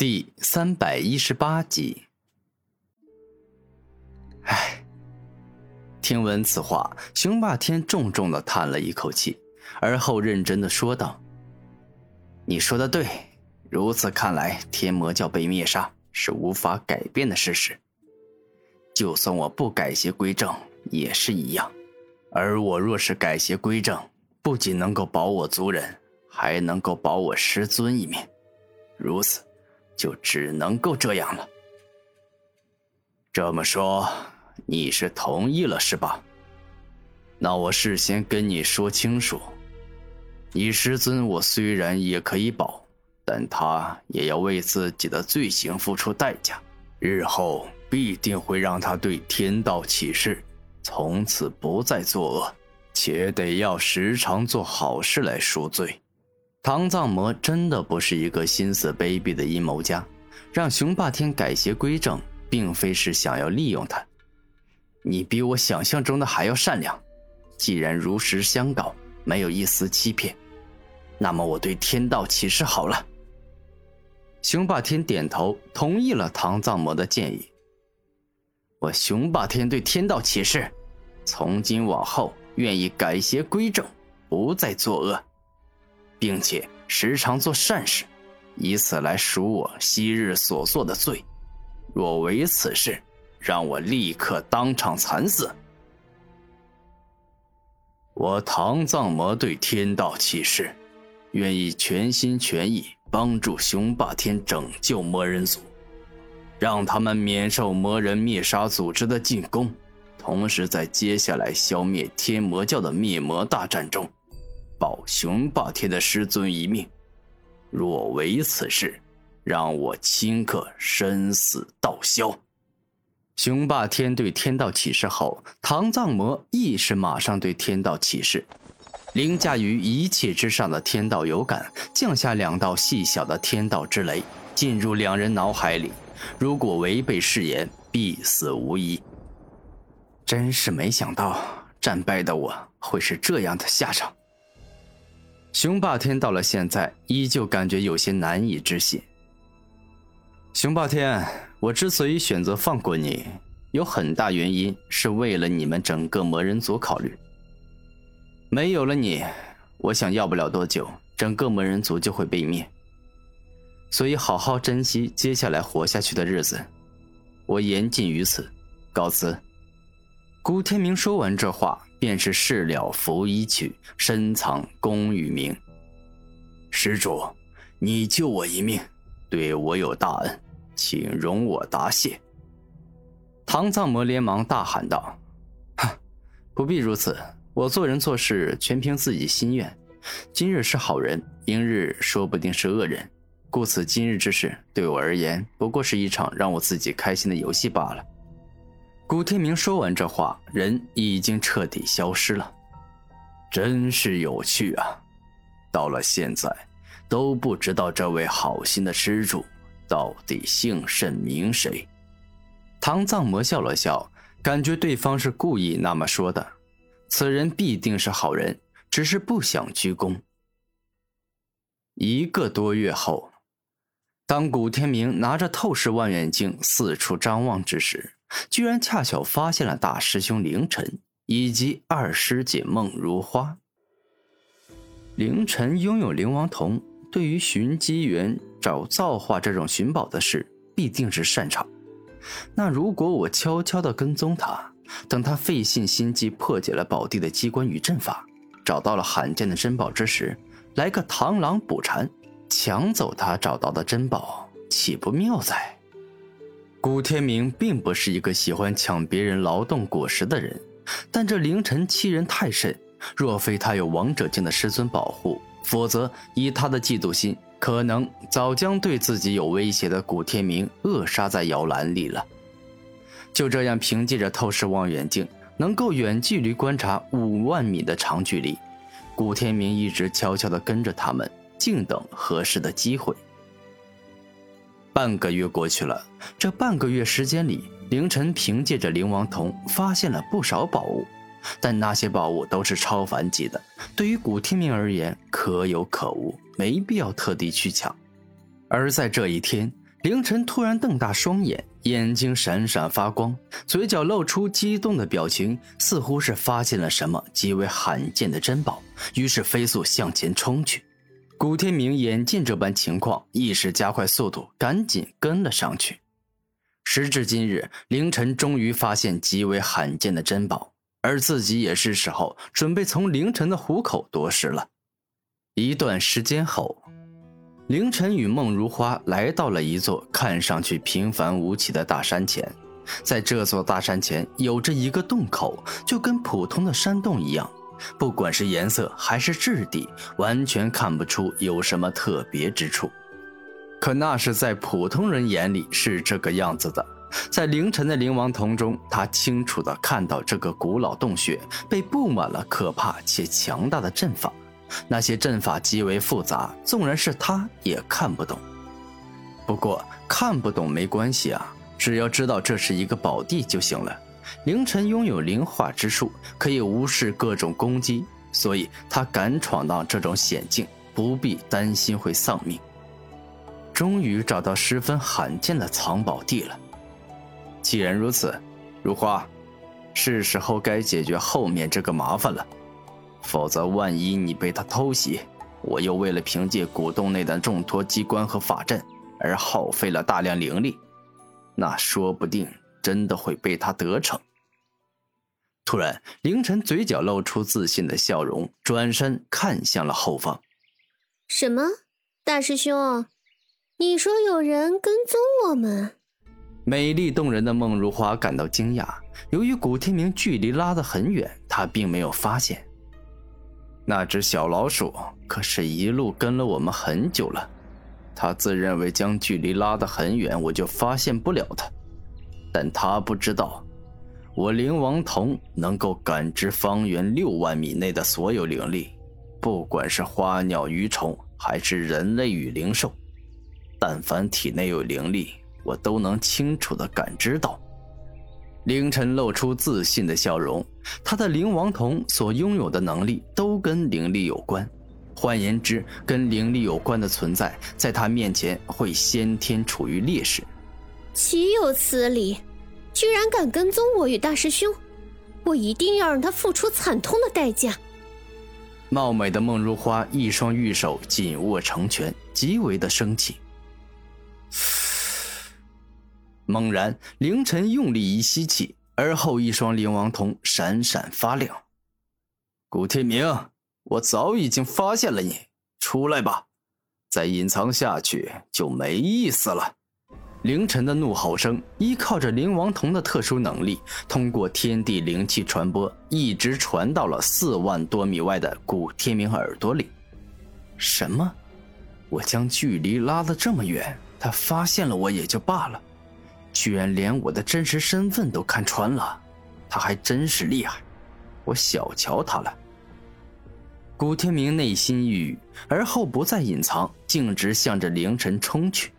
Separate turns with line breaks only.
第三百一十八集。唉，听闻此话，雄霸天重重的叹了一口气，而后认真的说道：“你说的对，如此看来，天魔教被灭杀是无法改变的事实。就算我不改邪归正，也是一样。而我若是改邪归正，不仅能够保我族人。”还能够保我师尊一命，如此，就只能够这样了。这么说，你是同意了是吧？那我事先跟你说清楚，你师尊我虽然也可以保，但他也要为自己的罪行付出代价，日后必定会让他对天道起誓，从此不再作恶，且得要时常做好事来赎罪。唐藏魔真的不是一个心思卑鄙的阴谋家，让雄霸天改邪归正，并非是想要利用他。你比我想象中的还要善良，既然如实相告，没有一丝欺骗，那么我对天道起誓好了。雄霸天点头同意了唐藏魔的建议。我雄霸天对天道起誓，从今往后愿意改邪归正，不再作恶。并且时常做善事，以此来赎我昔日所做的罪。若违此事，让我立刻当场惨死。我唐藏魔对天道起誓，愿意全心全意帮助雄霸天拯救魔人族，让他们免受魔人灭杀组织的进攻，同时在接下来消灭天魔教的灭魔大战中。保雄霸天的师尊一命，若违此事，让我顷刻生死道消。雄霸天对天道起誓后，唐藏魔亦是马上对天道起誓。凌驾于一切之上的天道有感，降下两道细小的天道之雷，进入两人脑海里。如果违背誓言，必死无疑。真是没想到，战败的我会是这样的下场。雄霸天到了现在，依旧感觉有些难以置信。雄霸天，我之所以选择放过你，有很大原因是为了你们整个魔人族考虑。没有了你，我想要不了多久，整个魔人族就会被灭。所以，好好珍惜接下来活下去的日子。我言尽于此，告辞。古天明说完这话。便是事了拂衣去，深藏功与名。施主，你救我一命，对我有大恩，请容我答谢。唐藏魔连忙大喊道：“不必如此，我做人做事全凭自己心愿。今日是好人，明日说不定是恶人，故此今日之事对我而言，不过是一场让我自己开心的游戏罢了。”古天明说完这话，人已经彻底消失了。真是有趣啊！到了现在，都不知道这位好心的施主到底姓甚名谁。唐藏魔笑了笑，感觉对方是故意那么说的。此人必定是好人，只是不想鞠躬。一个多月后，当古天明拿着透视望远镜四处张望之时，居然恰巧发现了大师兄凌晨以及二师姐梦如花。凌晨拥有灵王瞳，对于寻机缘、找造化这种寻宝的事，必定是擅长。那如果我悄悄的跟踪他，等他费尽心机破解了宝地的机关与阵法，找到了罕见的珍宝之时，来个螳螂捕蝉，抢走他找到的珍宝，岂不妙哉？古天明并不是一个喜欢抢别人劳动果实的人，但这凌晨欺人太甚。若非他有王者境的师尊保护，否则以他的嫉妒心，可能早将对自己有威胁的古天明扼杀在摇篮里了。就这样，凭借着透视望远镜，能够远距离观察五万米的长距离，古天明一直悄悄地跟着他们，静等合适的机会。半个月过去了，这半个月时间里，凌晨凭借着灵王瞳发现了不少宝物，但那些宝物都是超凡级的，对于古天明而言可有可无，没必要特地去抢。而在这一天，凌晨突然瞪大双眼，眼睛闪闪发光，嘴角露出激动的表情，似乎是发现了什么极为罕见的珍宝，于是飞速向前冲去。古天明眼见这般情况，一时加快速度，赶紧跟了上去。时至今日，凌晨终于发现极为罕见的珍宝，而自己也是时候准备从凌晨的虎口夺食了。一段时间后。凌晨与孟如花来到了一座看上去平凡无奇的大山前，在这座大山前有着一个洞口，就跟普通的山洞一样，不管是颜色还是质地，完全看不出有什么特别之处。可那是在普通人眼里是这个样子的，在凌晨的灵王瞳中，他清楚地看到这个古老洞穴被布满了可怕且强大的阵法。那些阵法极为复杂，纵然是他也看不懂。不过看不懂没关系啊，只要知道这是一个宝地就行了。凌晨拥有灵化之术，可以无视各种攻击，所以他敢闯荡这种险境，不必担心会丧命。终于找到十分罕见的藏宝地了。既然如此，如花，是时候该解决后面这个麻烦了。否则，万一你被他偷袭，我又为了凭借古洞内的重托机关和法阵而耗费了大量灵力，那说不定真的会被他得逞。突然，凌晨嘴角露出自信的笑容，转身看向了后方。
什么？大师兄，你说有人跟踪我们？
美丽动人的孟如花感到惊讶，由于古天明距离拉得很远，她并没有发现。那只小老鼠可是一路跟了我们很久了，他自认为将距离拉得很远，我就发现不了它。但他不知道，我灵王瞳能够感知方圆六万米内的所有灵力，不管是花鸟鱼虫，还是人类与灵兽，但凡体内有灵力，我都能清楚的感知到。凌晨露出自信的笑容，他的灵王瞳所拥有的能力都跟灵力有关，换言之，跟灵力有关的存在，在他面前会先天处于劣势。
岂有此理！居然敢跟踪我与大师兄，我一定要让他付出惨痛的代价。
貌美的孟如花一双玉手紧握成拳，极为的生气。猛然，凌晨用力一吸气，而后一双灵王瞳闪闪发亮。古天明，我早已经发现了你，出来吧！再隐藏下去就没意思了。凌晨的怒吼声依靠着灵王瞳的特殊能力，通过天地灵气传播，一直传到了四万多米外的古天明耳朵里。什么？我将距离拉得这么远，他发现了我也就罢了。居然连我的真实身份都看穿了，他还真是厉害，我小瞧他了。古天明内心郁郁，而后不再隐藏，径直向着凌晨冲去。